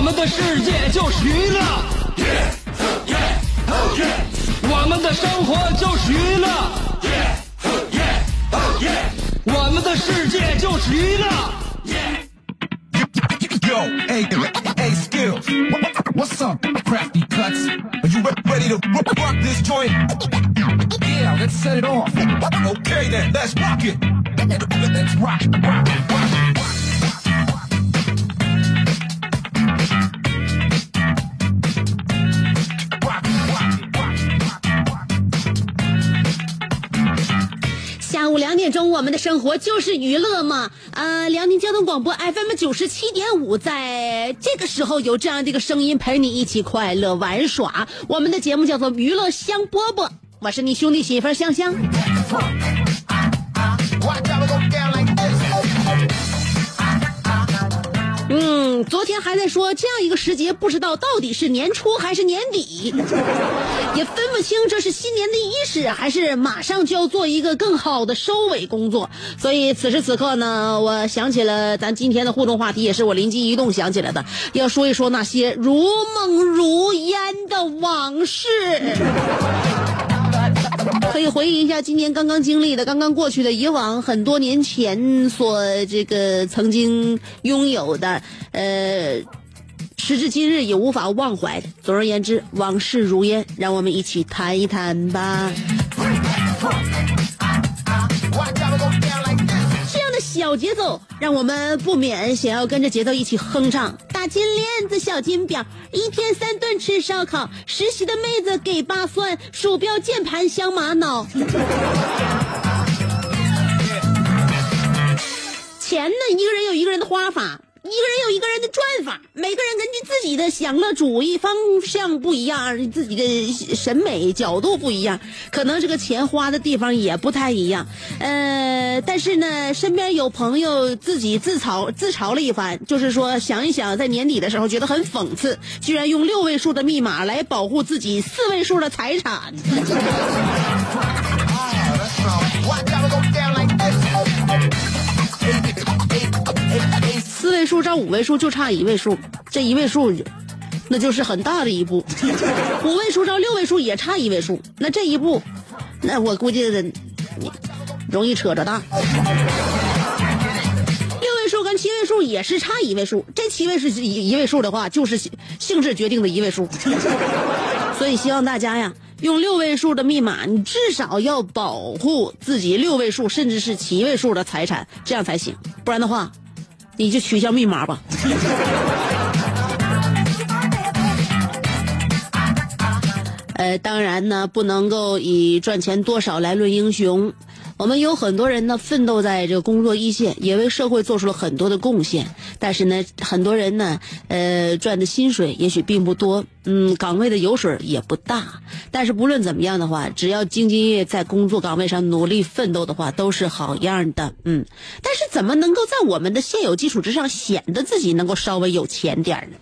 我们的世界就是娱乐，我们的生活就是娱乐，我们的世界就是娱乐。Yo, hey, hey, skills. What- What's up, crafty cuts? Are you re- ready to rock rock this joint? Yeah, let's set it off. Okay then, let's rock it. Let's rock, rock, rock. 午两点钟，我们的生活就是娱乐嘛。呃，辽宁交通广播 FM 九十七点五，在这个时候有这样的一个声音陪你一起快乐玩耍。我们的节目叫做《娱乐香饽饽》，我是你兄弟媳妇香香。嗯，昨天还在说这样一个时节，不知道到底是年初还是年底，也分不清这是新年的伊始，还是马上就要做一个更好的收尾工作。所以此时此刻呢，我想起了咱今天的互动话题，也是我灵机一动想起来的，要说一说那些如梦如烟的往事。可以回忆一下今年刚刚经历的、刚刚过去的、以往很多年前所这个曾经拥有的，呃，时至今日也无法忘怀的。总而言之，往事如烟，让我们一起谈一谈吧。有节奏，让我们不免想要跟着节奏一起哼唱。大金链子，小金表，一天三顿吃烧烤。实习的妹子给八蒜，鼠标键盘镶玛瑙。钱呢，一个人有一个人的花法，一个人有一个人的赚法，每个人根据自己的享乐主义方向不一样，自己的审美角度不一样，可能这个钱花的地方也不太一样。呃，但是呢，身边有朋友自己自嘲自嘲了一番，就是说想一想，在年底的时候觉得很讽刺，居然用六位数的密码来保护自己四位数的财产。四位数照五位数就差一位数，这一位数，那就是很大的一步。五位数照六位数也差一位数，那这一步，那我估计得容易扯着大。六位数跟七位数也是差一位数，这七位数一一位数的话，就是性质决定的一位数。所以希望大家呀，用六位数的密码，你至少要保护自己六位数甚至是七位数的财产，这样才行。不然的话，你就取消密码吧。呃，当然呢，不能够以赚钱多少来论英雄。我们有很多人呢，奋斗在这个工作一线，也为社会做出了很多的贡献。但是呢，很多人呢，呃，赚的薪水也许并不多，嗯，岗位的油水也不大。但是不论怎么样的话，只要兢兢业业在工作岗位上努力奋斗的话，都是好样的。嗯，但是怎么能够在我们的现有基础之上，显得自己能够稍微有钱点儿呢？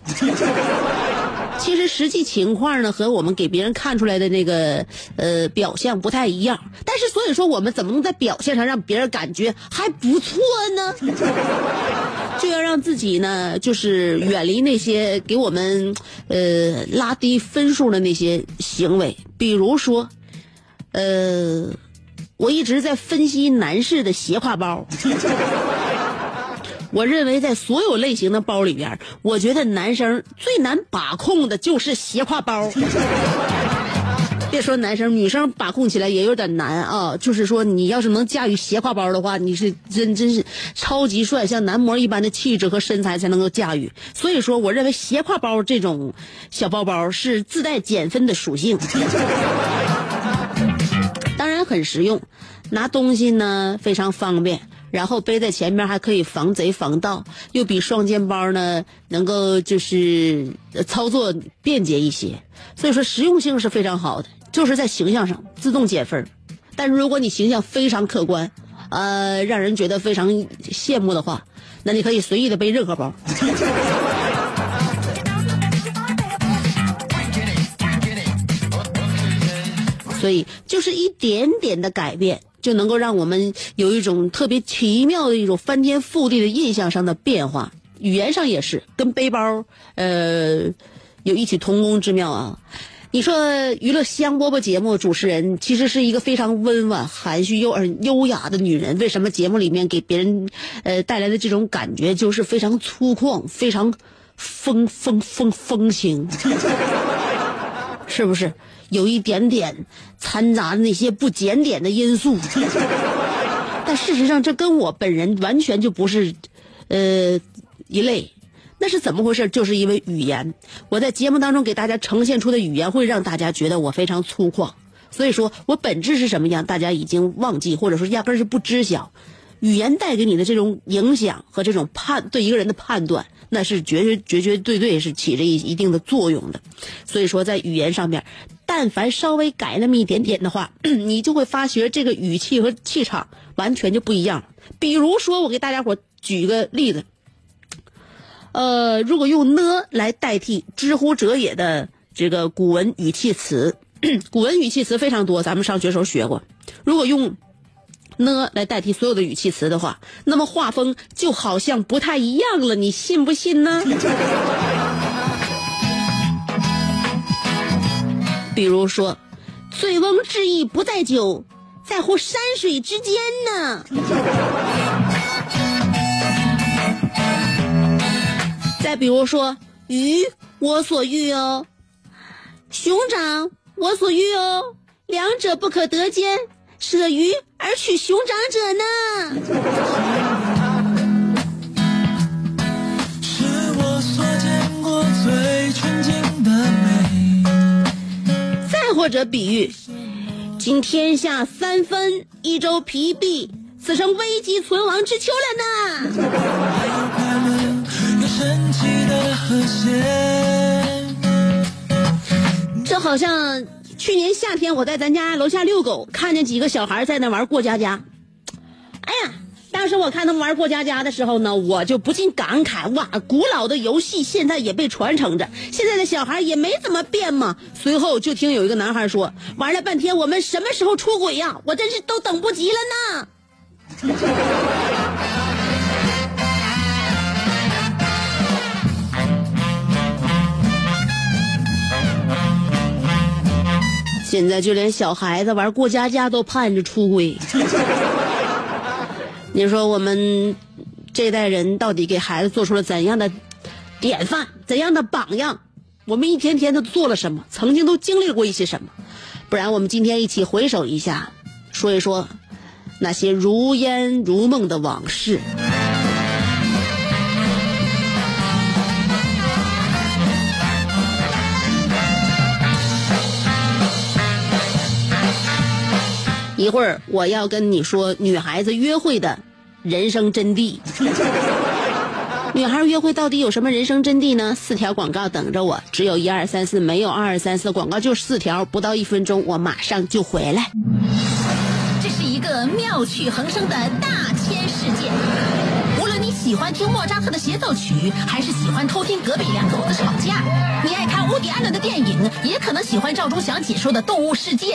其实实际情况呢，和我们给别人看出来的那个呃表象不太一样。但是所以说，我们怎么能在表现上让别人感觉还不错呢？就要让自己呢，就是远离那些给我们呃拉低分数的那些行为，比如说，呃，我一直在分析男士的斜挎包。我认为在所有类型的包里边，我觉得男生最难把控的就是斜挎包。别说男生，女生把控起来也有点难啊。就是说，你要是能驾驭斜挎包的话，你是真真是超级帅，像男模一般的气质和身材才能够驾驭。所以说，我认为斜挎包这种小包包是自带减分的属性，当然很实用，拿东西呢非常方便。然后背在前面还可以防贼防盗，又比双肩包呢能够就是操作便捷一些，所以说实用性是非常好的，就是在形象上自动减分。但如果你形象非常可观，呃，让人觉得非常羡慕的话，那你可以随意的背任何包。所以，就是一点点的改变，就能够让我们有一种特别奇妙的一种翻天覆地的印象上的变化。语言上也是，跟背包呃有异曲同工之妙啊。你说娱乐香饽饽节目主持人其实是一个非常温婉、含蓄又而优雅的女人，为什么节目里面给别人呃带来的这种感觉就是非常粗犷、非常风风风风情？是不是有一点点掺杂那些不检点的因素？但事实上，这跟我本人完全就不是呃一类。那是怎么回事？就是因为语言，我在节目当中给大家呈现出的语言会让大家觉得我非常粗犷。所以说我本质是什么样，大家已经忘记，或者说压根儿是不知晓。语言带给你的这种影响和这种判对一个人的判断，那是绝绝绝绝对对是起着一一定的作用的。所以说，在语言上面，但凡稍微改那么一点点的话，你就会发觉这个语气和气场完全就不一样。比如说，我给大家伙举个例子。呃，如果用呢来代替知乎者也的这个古文语气词，古文语气词非常多，咱们上学时候学过。如果用呢来代替所有的语气词的话，那么画风就好像不太一样了，你信不信呢？比如说，“醉翁之意不在酒，在乎山水之间呢。”再比如说，鱼我所欲哦，熊掌我所欲哦，两者不可得兼，舍鱼而取熊掌者呢？者比喻，今天下三分，一州疲弊，此生危机存亡之秋了呢。这好像去年夏天我在咱家楼下遛狗，看见几个小孩在那玩过家家。当时我看他们玩过家家的时候呢，我就不禁感慨：哇，古老的游戏现在也被传承着，现在的小孩也没怎么变嘛。随后就听有一个男孩说：“玩了半天，我们什么时候出轨呀？我真是都等不及了呢。”现在就连小孩子玩过家家都盼着出轨，你说我们这代人到底给孩子做出了怎样的典范、怎样的榜样？我们一天天都做了什么？曾经都经历过一些什么？不然，我们今天一起回首一下，说一说那些如烟如梦的往事。一会儿我要跟你说女孩子约会的人生真谛。女孩约会到底有什么人生真谛呢？四条广告等着我，只有一二三四，没有二二三四，广告就四条，不到一分钟，我马上就回来。这是一个妙趣横生的大千世界。无论你喜欢听莫扎特的协奏曲，还是喜欢偷听隔壁两口子吵架，你爱看乌迪安伦的电影，也可能喜欢赵忠祥解说的《动物世界》。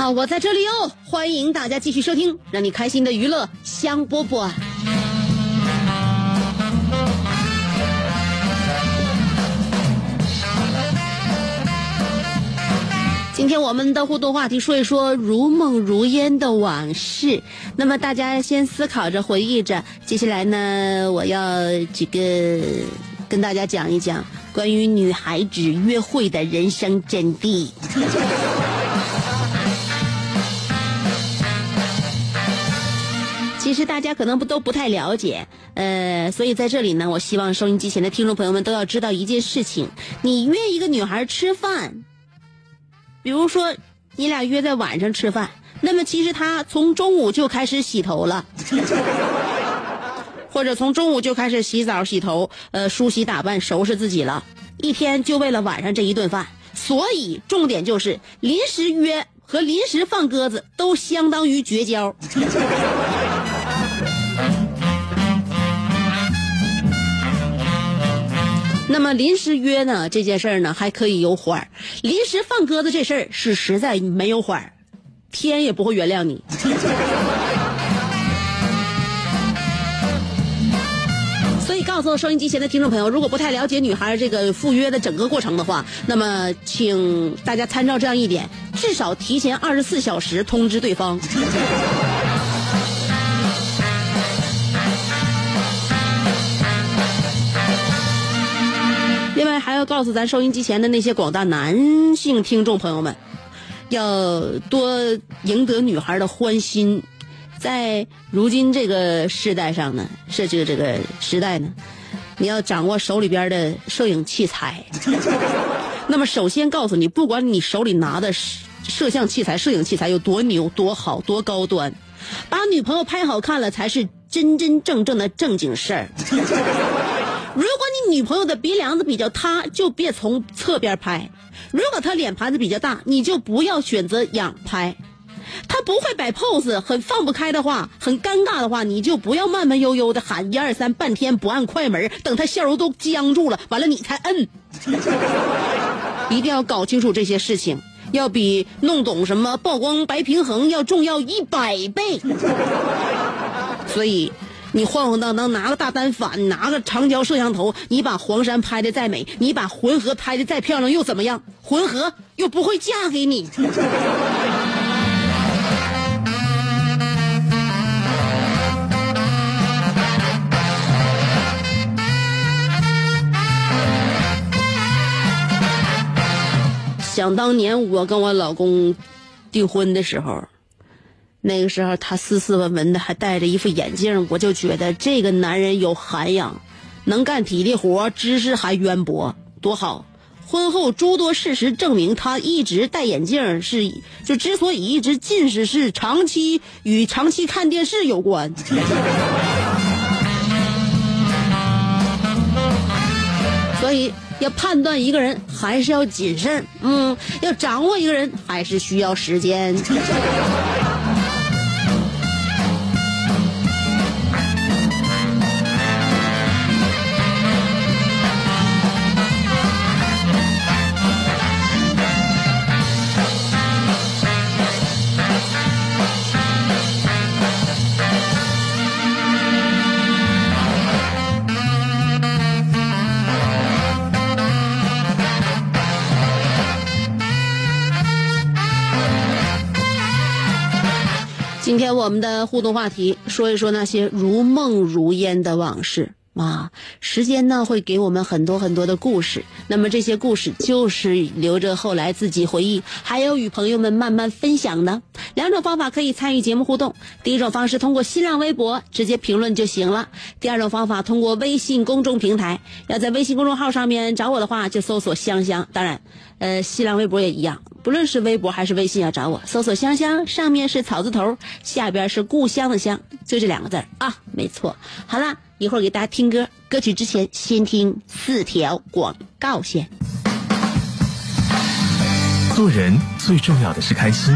好，我在这里哦，欢迎大家继续收听让你开心的娱乐香饽饽。今天我们的互动话题说一说如梦如烟的往事。那么大家先思考着回忆着，接下来呢，我要这个跟大家讲一讲关于女孩子约会的人生真谛。其实大家可能不都不太了解，呃，所以在这里呢，我希望收音机前的听众朋友们都要知道一件事情：你约一个女孩吃饭，比如说你俩约在晚上吃饭，那么其实她从中午就开始洗头了，或者从中午就开始洗澡、洗头，呃，梳洗打扮、收拾自己了，一天就为了晚上这一顿饭。所以重点就是临时约和临时放鸽子都相当于绝交。那么临时约呢这件事儿呢还可以有缓儿，临时放鸽子这事儿是实在没有缓儿，天也不会原谅你。所以告诉收音机前的听众朋友，如果不太了解女孩这个赴约的整个过程的话，那么请大家参照这样一点，至少提前二十四小时通知对方。还要告诉咱收音机前的那些广大男性听众朋友们，要多赢得女孩的欢心。在如今这个时代上呢，是这个这个时代呢，你要掌握手里边的摄影器材。那么首先告诉你，不管你手里拿的摄像器材、摄影器材有多牛、多好、多高端，把女朋友拍好看了才是真真正正的正经事儿。如果你女朋友的鼻梁子比较塌，就别从侧边拍；如果她脸盘子比较大，你就不要选择仰拍。她不会摆 pose，很放不开的话，很尴尬的话，你就不要慢慢悠悠的喊一二三，半天不按快门，等她笑容都僵住了，完了你才摁。一定要搞清楚这些事情，要比弄懂什么曝光白平衡要重要一百倍。所以。你晃晃荡荡拿个大单反，拿个长焦摄像头，你把黄山拍的再美，你把浑河拍的再漂亮又怎么样？浑河又不会嫁给你。想当年我跟我老公订婚的时候。那个时候，他斯斯文文的，还戴着一副眼镜，我就觉得这个男人有涵养，能干体力活，知识还渊博，多好。婚后诸多事实证明，他一直戴眼镜是就之所以一直近视，是长期与长期看电视有关。所以，要判断一个人还是要谨慎，嗯，要掌握一个人还是需要时间。今天我们的互动话题，说一说那些如梦如烟的往事。啊。时间呢会给我们很多很多的故事，那么这些故事就是留着后来自己回忆，还有与朋友们慢慢分享的。两种方法可以参与节目互动：第一种方式通过新浪微博直接评论就行了；第二种方法通过微信公众平台。要在微信公众号上面找我的话，就搜索“香香”。当然，呃，新浪微博也一样。不论是微博还是微信，要找我，搜索“香香”，上面是草字头，下边是故乡的乡，就这两个字啊，没错。好了，一会儿给大家听歌，歌曲之前先听四条广告线。做人最重要的是开心，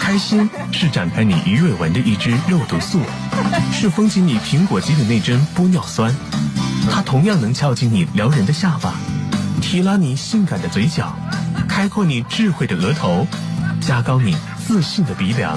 开心是展开你鱼尾纹的一支肉毒素，是封紧你苹果肌的那针玻尿酸，它同样能翘起你撩人的下巴，提拉你性感的嘴角。开阔你智慧的额头，加高你自信的鼻梁。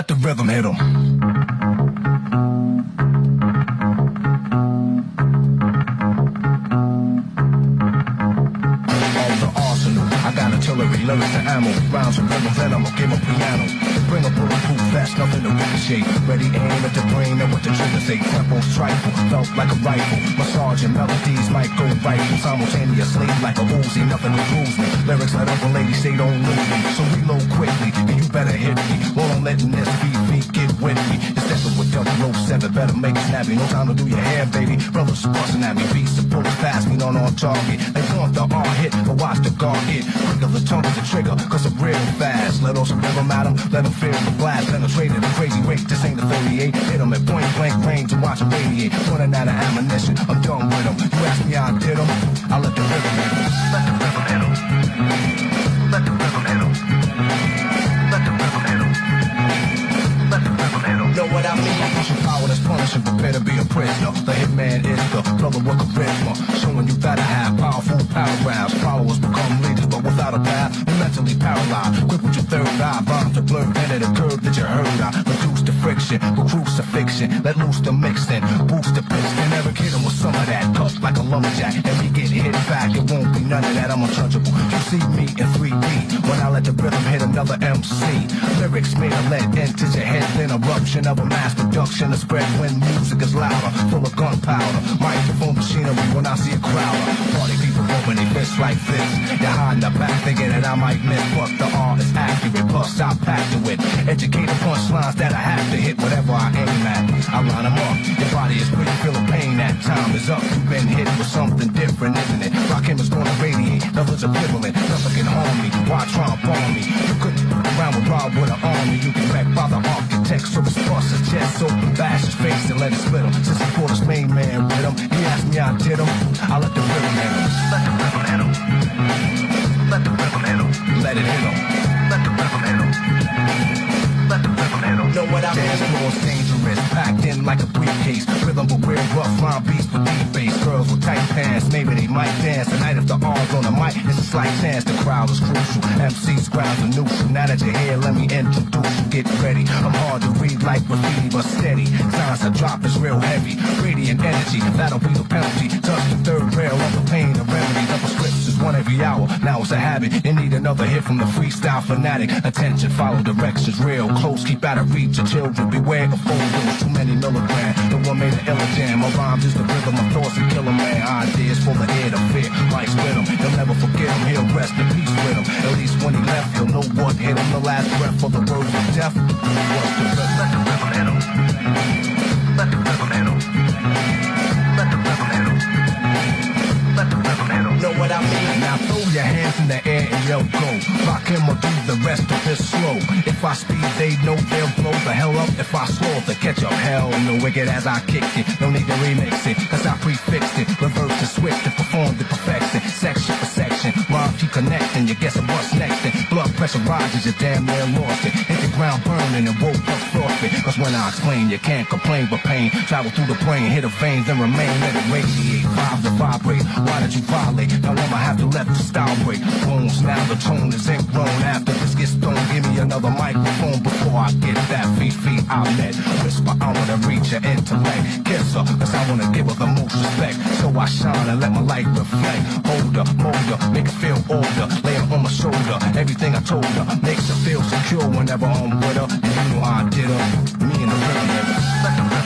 Let the rhythm hit 'em. Lyrics and ammo. Rounds and rhythm, venom, 'em piano. Bring a bulletproof vest, nothing to ricochet. Ready aim at the brain and what the trigger say. Tempos trifle, felt like a rifle. Massage and melodies might go rifle simultaneously like a Uzi. Nothing to lose me. Lyrics let other ladies say don't lose me. So reload quickly, and you better hit me. I'm letting this beat get with me. It's stepping with double row seven, better make it snappy. No time to do your hair, baby. Brothers busting at me, beats and bullets past me, not on target. They want the R hit, but watch the guard hit. Of the tongue is the trigger, cause I'm real fast. Let off some rhythm at 'em, let 'em feel the blast. Penetrate at a crazy rate, this ain't the 38. Hit 'em at point blank range and watch 'em radiate. Running out of ammunition, I'm done with 'em. You ask me how I did 'em, I let the rhythm hit 'em. Let the rhythm what I mean? Punishing, prepare to be a prisoner. The hitman is the brother with charisma. Showing you that I have powerful power paragraphs. Followers become leaders, but without a path, you're mentally paralyzed. Quick with your third eye, bomb to blur into the curve that you heard. I reduce the friction, with crucifixion. Let loose the mixing, boost the. They never kid 'em with some of that. Cut like a lumberjack, and we get hit back. It won't be none of that. I'm untouchable. You see me in 3D when I let the rhythm hit another MC. Lyrics made a lead into your head, then eruption of a mass production. A spread when music is louder, full of gunpowder. Microphone machinery when I see a crowd. Party people open their fists like this. You're hiding the back, thinking that I might miss, but the art is accurate. Plus I packed it with educated punchlines that I have to hit whatever I aim at. I line 'em up. Your body is pretty feel the pain. That time is up. You've been hit with something different, isn't it? Rockin' is gonna radiate. Nothing's equivalent. Nothing can harm me. Why try and bomb me? You couldn't around with Rob with an army. You can wreck by the architect. It's bust his chest. So bash his face and let it split him. Since he pulled his main man with him, he asked me how I did him. I let the rhythm hit him. Let the rhythm hit him. Let the rhythm hit him. Let it hit him. Let the rhythm hit him. Let the rhythm hit him. Know what I mean? Dance floor's dangerous, packed in like a briefcase. Rhythm but real rough line beats with deep. Girls with tight pants, maybe they might dance tonight if the arms on the mic. It's a slight chance the crowd is crucial. MC's grounds are neutral. Now that you're here, let me introduce you. Get ready. I'm hard to read like graffiti, but steady. Signs I drop is real heavy. Radiant energy, that'll be the penalty. Touch the third rail of the pain, the remedy. Double scripts is one every hour. Now it's a habit. You need another hit from the freestyle fanatic. Attention, follow directions real close. Keep out of reach of children. Beware of photos. Too many milligrams. The one made an illa jam. My rhymes is the rhythm of thoughts and kill 'em, man. Ideas full of air to fear. Mike's with him. He'll never forget him. He'll rest in peace with him. At least when he left, he'll know what hit him. The last breath for the words of death. Was the rhythm. Let the rhythm hit him. Let the. Let the the. Know what I mean? Now throw your hands in the air and yell go. Rock him or do the rest of this slow. If I speed, they know they'll blow the hell up. If I slow the catch up, hell no wicked as I kicked it. No need to remix it, cause I prefixed it. Reverse the switch to perform the perfection. Section for section, rhyme keep connecting. You guess what's next? Then blood pressure rises, you damn near lost it. Hit the ground burning and woke up frostbit. Cause when I explain, you can't complain, but pain travel through the brain, hit the veins and remain. Let it radiate, vibe to vibrate. Why did you violate? Now I'ma have to let style break. Bones, now the tone is ingrown. After this gets thrown, give me another microphone before I get that feet feet outlet. Whisper, I wanna reach your intellect. Kiss her, cause I wanna give her the most respect. So I shine and let my light reflect. Hold her, mold her, make her feel older. Lay her on my shoulder. Everything I told her makes her feel secure whenever I'm with her. And you know I did her. Me and the rhythm nigga.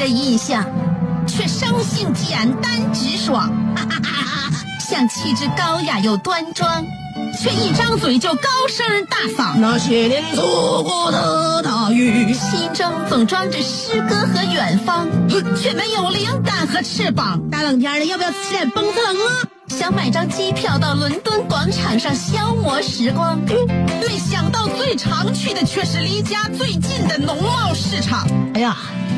的印象，却生性简单直爽。像气质高雅又端庄，却一张嘴就高声大嗓。那些年错过的大雨，心中总装着诗歌和远方，却没有灵感和翅膀。大冷天的，要不要吃点蹦特冷啊？想买张机票到伦敦广场上消磨时光，没想到最常去的却是离家最近的农贸市场。哎呀，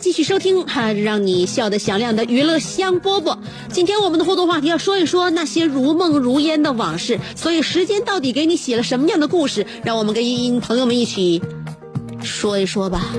继续收听哈、让你笑得响亮的娱乐香饽饽。今天我们的互动话题要说一说那些如梦如烟的往事，所以时间到底给你写了什么样的故事？让我们跟音音朋友们一起说一说吧。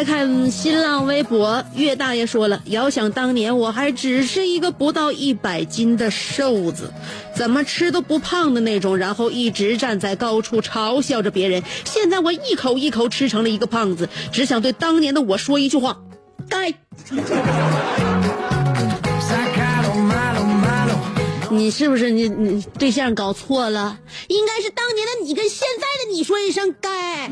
Juntos 先来看新浪微博，岳大爷说了：“遥想当年，我还只是一个不到一百斤的瘦子，怎么吃都不胖的那种，然后一直站在高处嘲笑着别人。现在我一口一口吃成了一个胖子，只想对当年的我说一句话：该。你是不是你你对象搞错了？应该是当年的你跟现在的你说一声该。”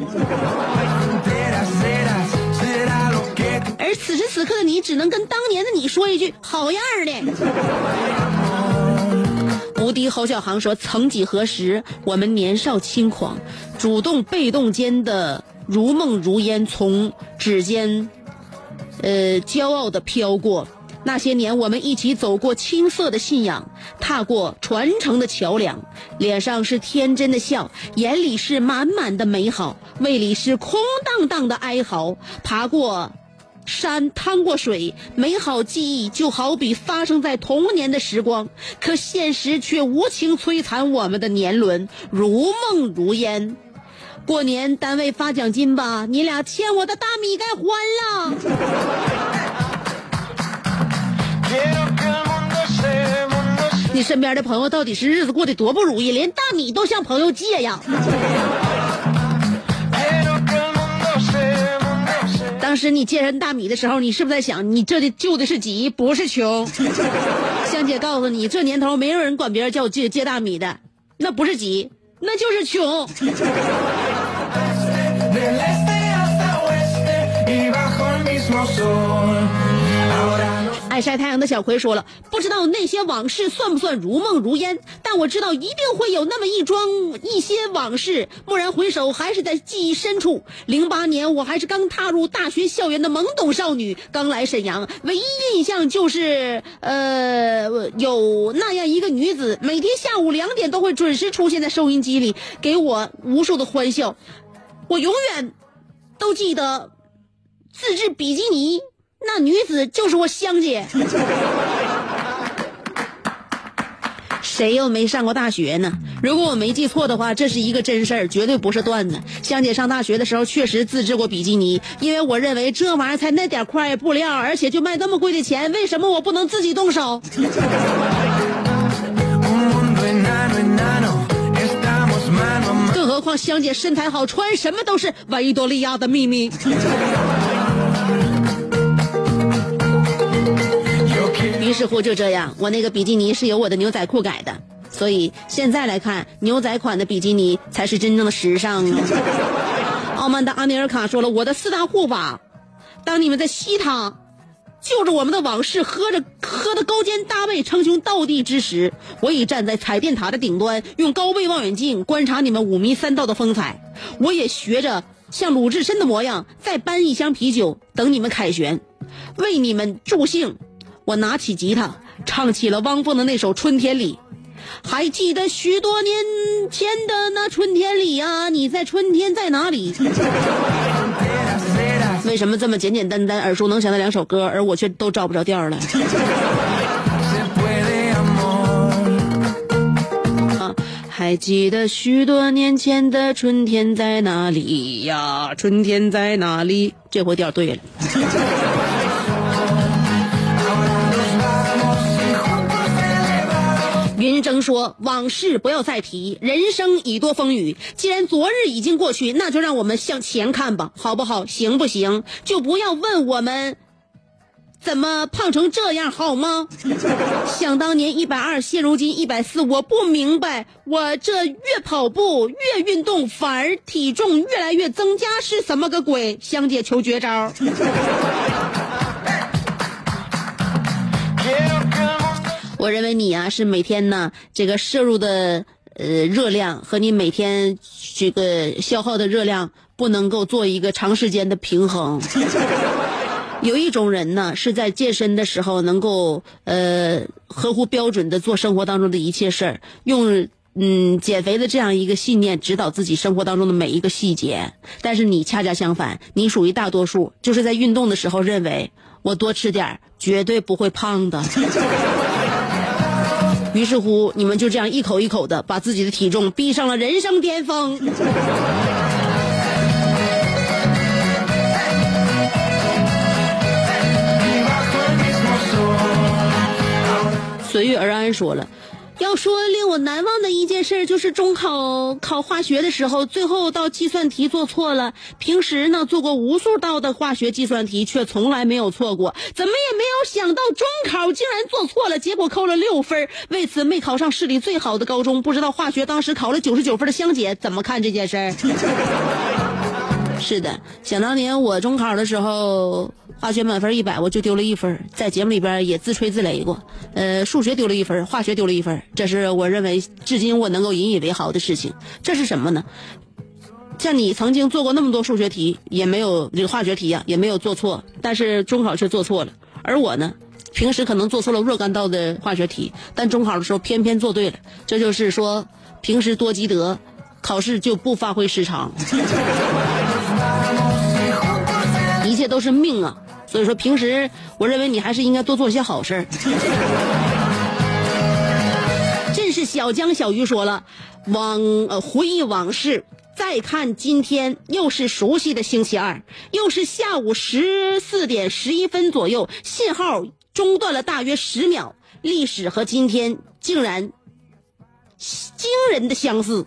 而此时此刻的你，只能跟当年的你说一句“好样的”。无敌侯小航说：“曾几何时，我们年少轻狂，主动被动间的如梦如烟，从指尖，呃，骄傲的飘过。那些年，我们一起走过青涩的信仰，踏过传承的桥梁，脸上是天真的笑，眼里是满满的美好，胃里是空荡荡的哀嚎，爬过。”山趟过水，美好记忆就好比发生在童年的时光，可现实却无情摧残我们的年轮，如梦如烟。过年单位发奖金吧，你俩欠我的大米该还了。你身边的朋友到底是日子过得多不如意，连大米都向朋友借呀？时你借人大米的时候，你是不是在想，你这的救的是急，不是穷？香姐告诉你，这年头没有人管别人叫我借借大米的，那不是急，那就是穷。晒太阳的小葵说了，不知道那些往事算不算如梦如烟，但我知道一定会有那么一桩一些往事，蓦然回首，还是在记忆深处。零八年，我还是刚踏入大学校园的懵懂少女，刚来沈阳，唯一印象就是，呃，有那样一个女子，每天下午两点都会准时出现在收音机里，给我无数的欢笑。我永远都记得自制比基尼，那女子就是我香姐。谁又没上过大学呢？如果我没记错的话，这是一个真事儿，绝对不是段子。香姐上大学的时候确实自制过比基尼，因为我认为这玩意儿才那点块布料，而且就卖那么贵的钱，为什么我不能自己动手. 更何况香姐身材好，穿什么都是维多利亚的秘密。于是乎就这样，我那个比基尼是由我的牛仔裤改的，所以现在来看，牛仔款的比基尼才是真正的时尚啊。傲慢的阿尼尔卡说了，我的四大护法，当你们在吸它，就着我们的往事，喝着喝的高肩搭背，称兄道弟之时，我已站在彩电塔的顶端，用高倍望远镜观察你们五迷三道的风采。我也学着像鲁智深的模样，再搬一箱啤酒，等你们凯旋，为你们助兴。我拿起吉他，唱起了汪峰的那首《春天里》。还记得许多年前的那春天里呀、你在春天在哪里？为什么这么简简单单、耳熟能详的两首歌，而我却都找不着调了？啊，还记得许多年前的春天在哪里呀？春天在哪里？这回调对了。云峥说：“往事不要再提，人生已多风雨。既然昨日已经过去，那就让我们向前看吧，好不好？行不行？就不要问我们怎么胖成这样，好吗？想当年一百二，现如今一百四，我不明白，我这越跑步越运动，反而体重越来越增加，是什么个鬼？香姐求绝招。”我认为你啊是每天呢这个摄入的呃热量和你每天这个消耗的热量不能够做一个长时间的平衡。有一种人呢是在健身的时候能够呃合乎标准的做生活当中的一切事儿，用嗯减肥的这样一个信念指导自己生活当中的每一个细节。但是你恰恰相反，你属于大多数，就是在运动的时候认为我多吃点儿绝对不会胖的。于是乎，你们就这样一口一口的把自己的体重逼上了人生巅峰。随遇而安说了。要说令我难忘的一件事，就是中考考化学的时候，最后道计算题做错了。平时呢做过无数道的化学计算题，却从来没有错过。怎么也没有想到中考竟然做错了，结果扣了六分，为此没考上市里最好的高中。不知道化学当时考了九十九分的香姐怎么看这件事儿？是的，想当年我中考的时候，化学满分一百，我就丢了一分，在节目里边也自吹自擂过。呃，数学丢了一分，化学丢了一分，这是我认为至今我能够引以为豪的事情。这是什么呢？像你曾经做过那么多数学题，也没有这个化学题啊，也没有做错，但是中考却做错了。而我呢，平时可能做错了若干道的化学题，但中考的时候偏偏做对了。这就是说，平时多积德，考试就不发挥失常。一切都是命啊！所以说，平时我认为你还是应该多做些好事儿。真是小江小鱼说了，往呃回忆往事，再看今天，又是熟悉的星期二，又是下午十四点十一分左右，信号中断了大约十秒，历史和今天竟然惊人的相似。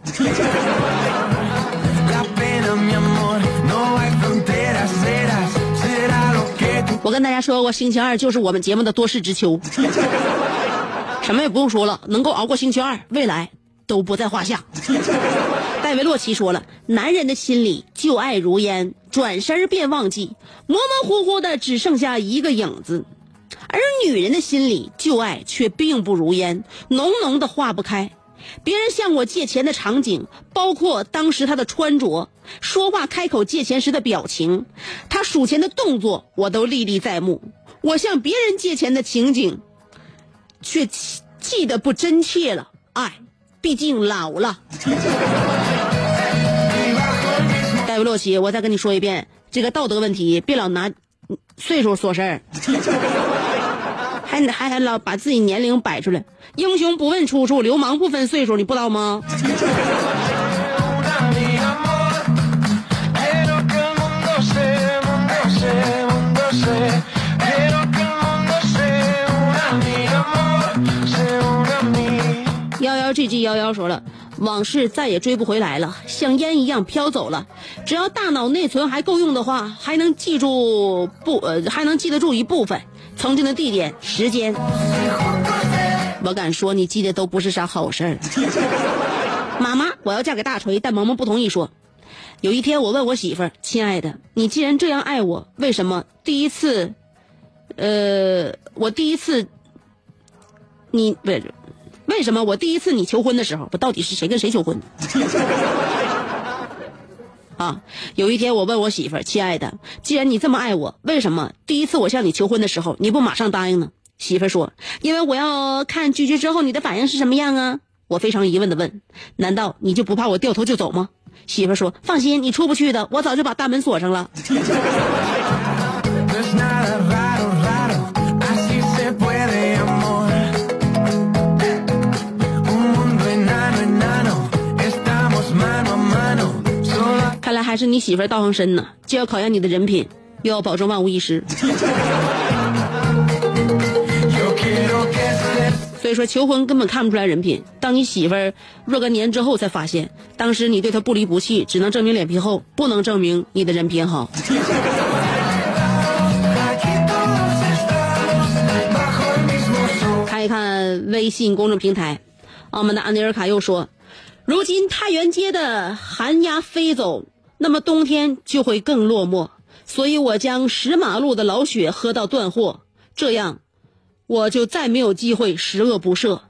我跟大家说过，星期二就是我们节目的多事之秋，什么也不用说了，能够熬过星期二，未来都不在话下。戴维洛奇说了，男人的心里旧爱如烟，转身便忘记，模模糊糊的只剩下一个影子；而女人的心里旧爱却并不如烟，浓浓的化不开。别人向我借钱的场景，包括当时他的穿着、说话、开口借钱时的表情，他数钱的动作，我都历历在目。我向别人借钱的情景，却记得不真切了。哎，毕竟老了。戴维洛奇，我再跟你说一遍，这个道德问题，别老拿岁数说事儿。还还还老把自己年龄摆出来，英雄不问出处，流氓不分岁数，你不知道吗？幺幺 g g 幺幺说了。往事再也追不回来了，像烟一样飘走了。只要大脑内存还够用的话，还能记住不呃，还能记得住一部分曾经的地点、时间。我敢说，你记得都不是啥好事儿。妈妈，我要嫁给大锤，但萌萌不同意说。有一天，我问我媳妇儿：“亲爱的，你既然这样爱我，为什么第一次，呃，我第一次，你不是为什么我第一次你求婚的时候，不到底是谁跟谁求婚？啊，有一天我问我媳妇儿：“亲爱的，既然你这么爱我，为什么第一次我向你求婚的时候，你不马上答应呢？”媳妇儿说：“因为我要看拒绝之后你的反应是什么样啊。”我非常疑问的问：“难道你就不怕我掉头就走吗？”媳妇儿说：“放心，你出不去的，我早就把大门锁上了。还是你媳妇儿道行深呢，既要考验你的人品，又要保证万无一失。所以说，求婚根本看不出来人品。当你媳妇儿若干年之后才发现，当时你对她不离不弃，只能证明脸皮厚，不能证明你的人品好。看一看微信公众平台，我们的安妮尔卡又说，如今太原街的寒鸦飞走，那么冬天就会更落寞，所以我将十马路的老雪喝到断货，这样我就再没有机会十恶不赦。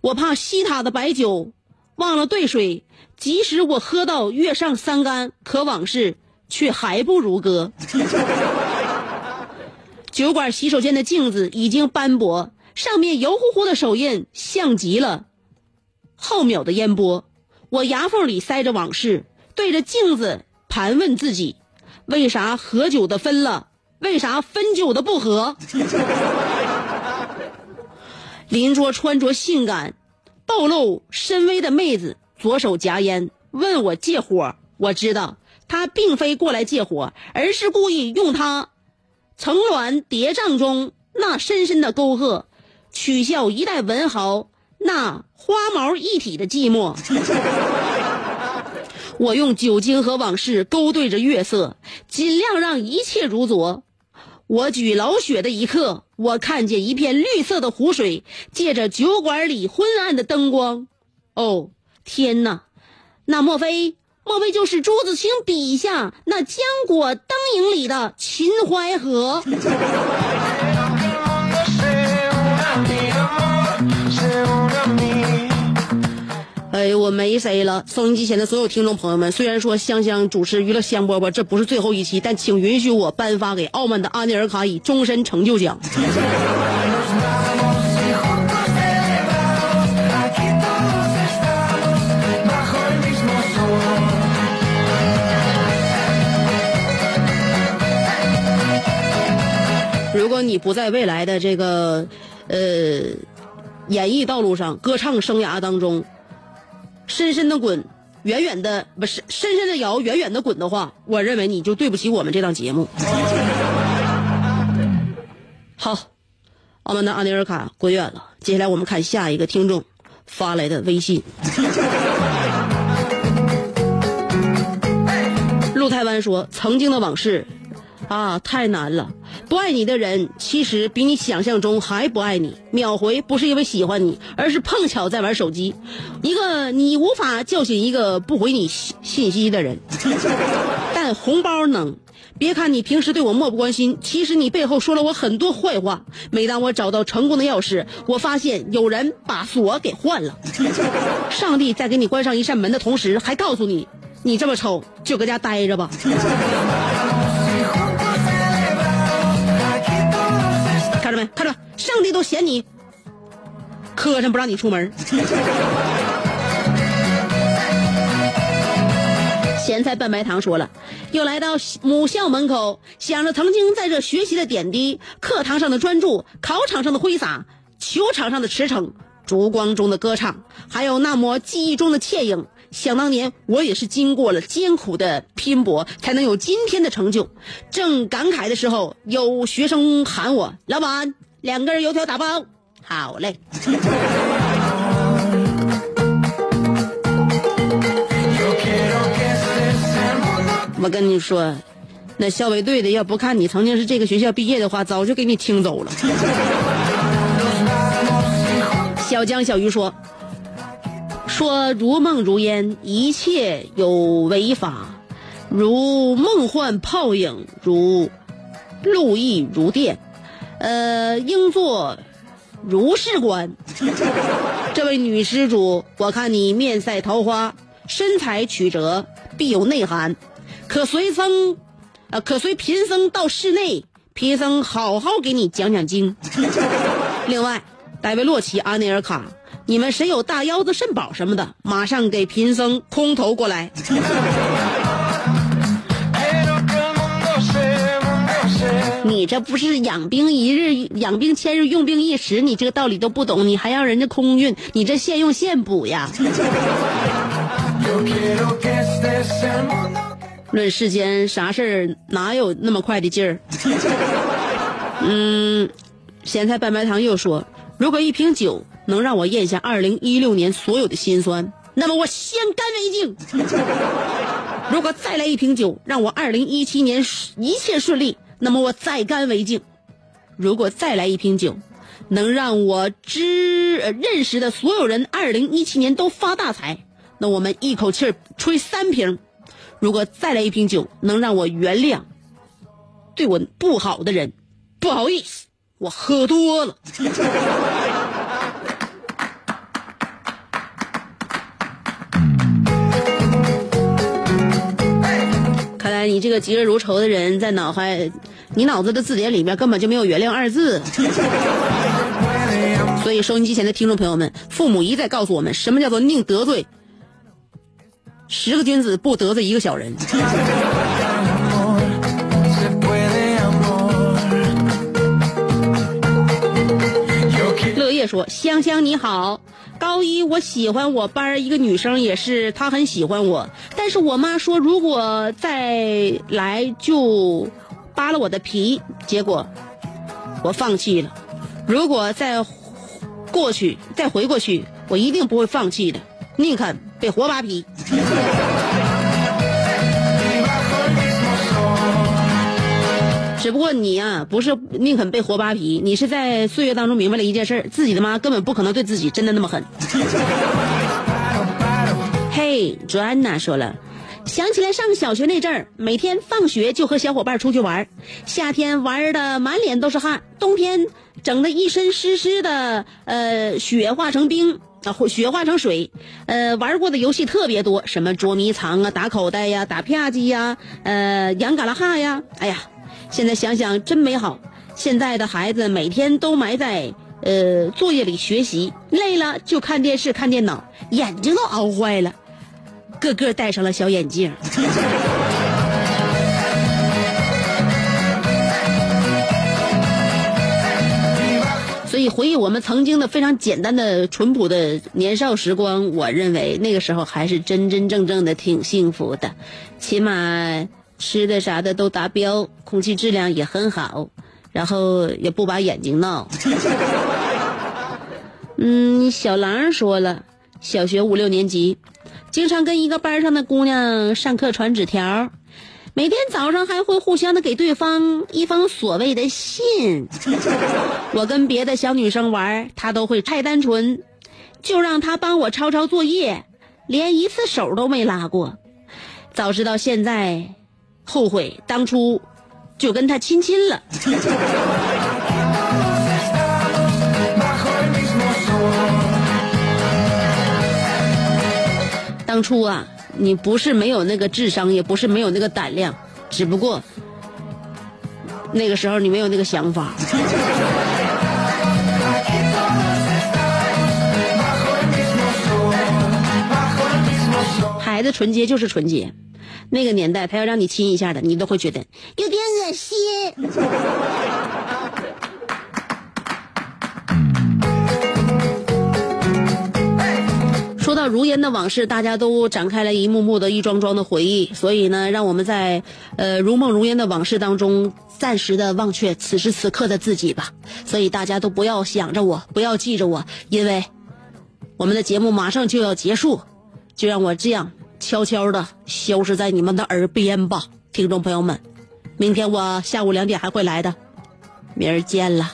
我怕西塔的白酒忘了兑水，即使我喝到月上三竿，可往事却还不如歌。酒馆洗手间的镜子已经斑驳，上面油乎乎的手印像极了浩渺的烟波。我牙缝里塞着往事，对着镜子盘问自己：为啥合酒的分了？为啥分酒的不合？邻桌穿着性感、暴露深 V 的妹子左手夹烟，问我借火。我知道她并非过来借火，而是故意用她层峦叠嶂中那深深的沟壑，取笑一代文豪那花毛一体的寂寞。我用酒精和往事勾兑着月色，尽量让一切如昨。我举老雪的一刻，我看见一片绿色的湖水，借着酒馆里昏暗的灯光。哦，天哪！那莫非莫非就是朱自清笔下那浆果灯影里的秦淮河？没谁了！收音机前的所有听众朋友们，虽然说香香主持娱乐香饽饽这不是最后一期，但请允许我颁发给傲慢的阿尼尔卡以终身成就奖。如果你不在未来的这个，呃，演艺道路上、歌唱生涯当中，深深的滚，远远的不是深深的摇，远远的滚的话，我认为你就对不起我们这档节目。好，澳门的阿尼尔卡滚远了，接下来我们看下一个听众发来的微信。陆台湾说：“曾经的往事，啊，太难了。不爱你的人，其实比你想象中还不爱你。秒回不是因为喜欢你，而是碰巧在玩手机。一个你无法叫醒一个不回你信信息的人，但红包能。别看你平时对我漠不关心，其实你背后说了我很多坏话。每当我找到成功的钥匙，我发现有人把锁给换了。上帝在给你关上一扇门的同时，还告诉你，你这么丑，就搁家待着吧。”看着没？看着，上帝都嫌你磕碜，不让你出门。咸菜拌白糖说了，又来到母校门口，想着曾经在这学习的点滴，课堂上的专注，考场上的挥洒，球场上的驰骋，烛光中的歌唱，还有那抹记忆中的倩影。想当年，我也是经过了艰苦的拼搏，才能有今天的成就。正感慨的时候，有学生喊我：“老板，两根油条打包。”好嘞。我跟你说，那校委队的要不看你曾经是这个学校毕业的话，早就给你听走了。小江小鱼说：“说如梦如烟，一切有为法；如梦幻泡影，如路易如电。呃，应作如是观。这位女施主，我看你面赛桃花，身材曲折，必有内涵。可随僧，呃，可随贫僧到室内，贫僧好好给你讲讲经。另外，戴维洛奇阿内尔卡，你们谁有大腰子、肾宝什么的，马上给贫僧空投过来。你这不是养兵一日，养兵千日，用兵一时，你这个道理都不懂，你还让人家空运，你这现用现补呀. 论世间啥事儿哪有那么快的劲儿？嗯，咸菜拌白糖又说，如果一瓶酒能让我咽下二零一六年所有的辛酸，那么我先干为敬。如果再来一瓶酒，让我二零一七年一切顺利，那么我再干为敬。如果再来一瓶酒，能让我知呃认识的所有人二零一七年都发大财，那我们一口气儿吹三瓶。如果再来一瓶酒，能让我原谅对我不好的人，不好意思，我喝多了。你这个嫉恶如仇的人，在脑海，你脑子的字典里面根本就没有“原谅”二字。所以，收音机前的听众朋友们，父母一再告诉我们，什么叫做宁得罪十个君子，不得罪一个小人。乐业说：“香香你好，高一我喜欢我班一个女生，也是她很喜欢我，但是我妈说如果再来就扒了我的皮，结果我放弃了。如果再过去再回过去，我一定不会放弃的，宁肯被活扒皮。”不过你呀、不是宁肯被活扒皮，你是在岁月当中明白了一件事，自己的妈根本不可能对自己真的那么狠。嘿，卓安娜说了，想起来上小学那阵儿，每天放学就和小伙伴出去玩，夏天玩的满脸都是汗，冬天整的一身湿湿的，呃，雪化成冰。啊，雪化成水，呃，玩过的游戏特别多，什么捉迷藏啊、打口袋呀、打啪叽呀、呃，养嘎啦哈呀，哎呀，现在想想真美好。现在的孩子每天都埋在呃作业里学习，累了就看电视、看电脑，眼睛都熬坏了，个个戴上了小眼镜。所以回忆我们曾经的非常简单的、淳朴的年少时光，我认为那个时候还是真真正正的挺幸福的，起码吃的啥的都达标，空气质量也很好，然后也不把眼睛闹。嗯，小狼说了，小学五六年级，经常跟一个班上的姑娘上课传纸条，每天早上还会互相的给对方一封所谓的信。我跟别的小女生玩，她都会太单纯，就让她帮我抄抄作业，连一次手都没拉过。早知道现在，后悔当初就跟他亲亲了。当初啊，你不是没有那个智商，也不是没有那个胆量，只不过那个时候你没有那个想法。孩子纯洁就是纯洁，那个年代他要让你亲一下的，你都会觉得有点恶心。说到如烟的往事，大家都展开了一幕幕的、一桩桩的回忆，所以呢，让我们在呃如梦如烟的往事当中，暂时的忘却此时此刻的自己吧。所以大家都不要想着我，不要记着我，因为我们的节目马上就要结束，就让我这样悄悄的消失在你们的耳边吧，听众朋友们。明天我下午两点还会来的，明儿见了。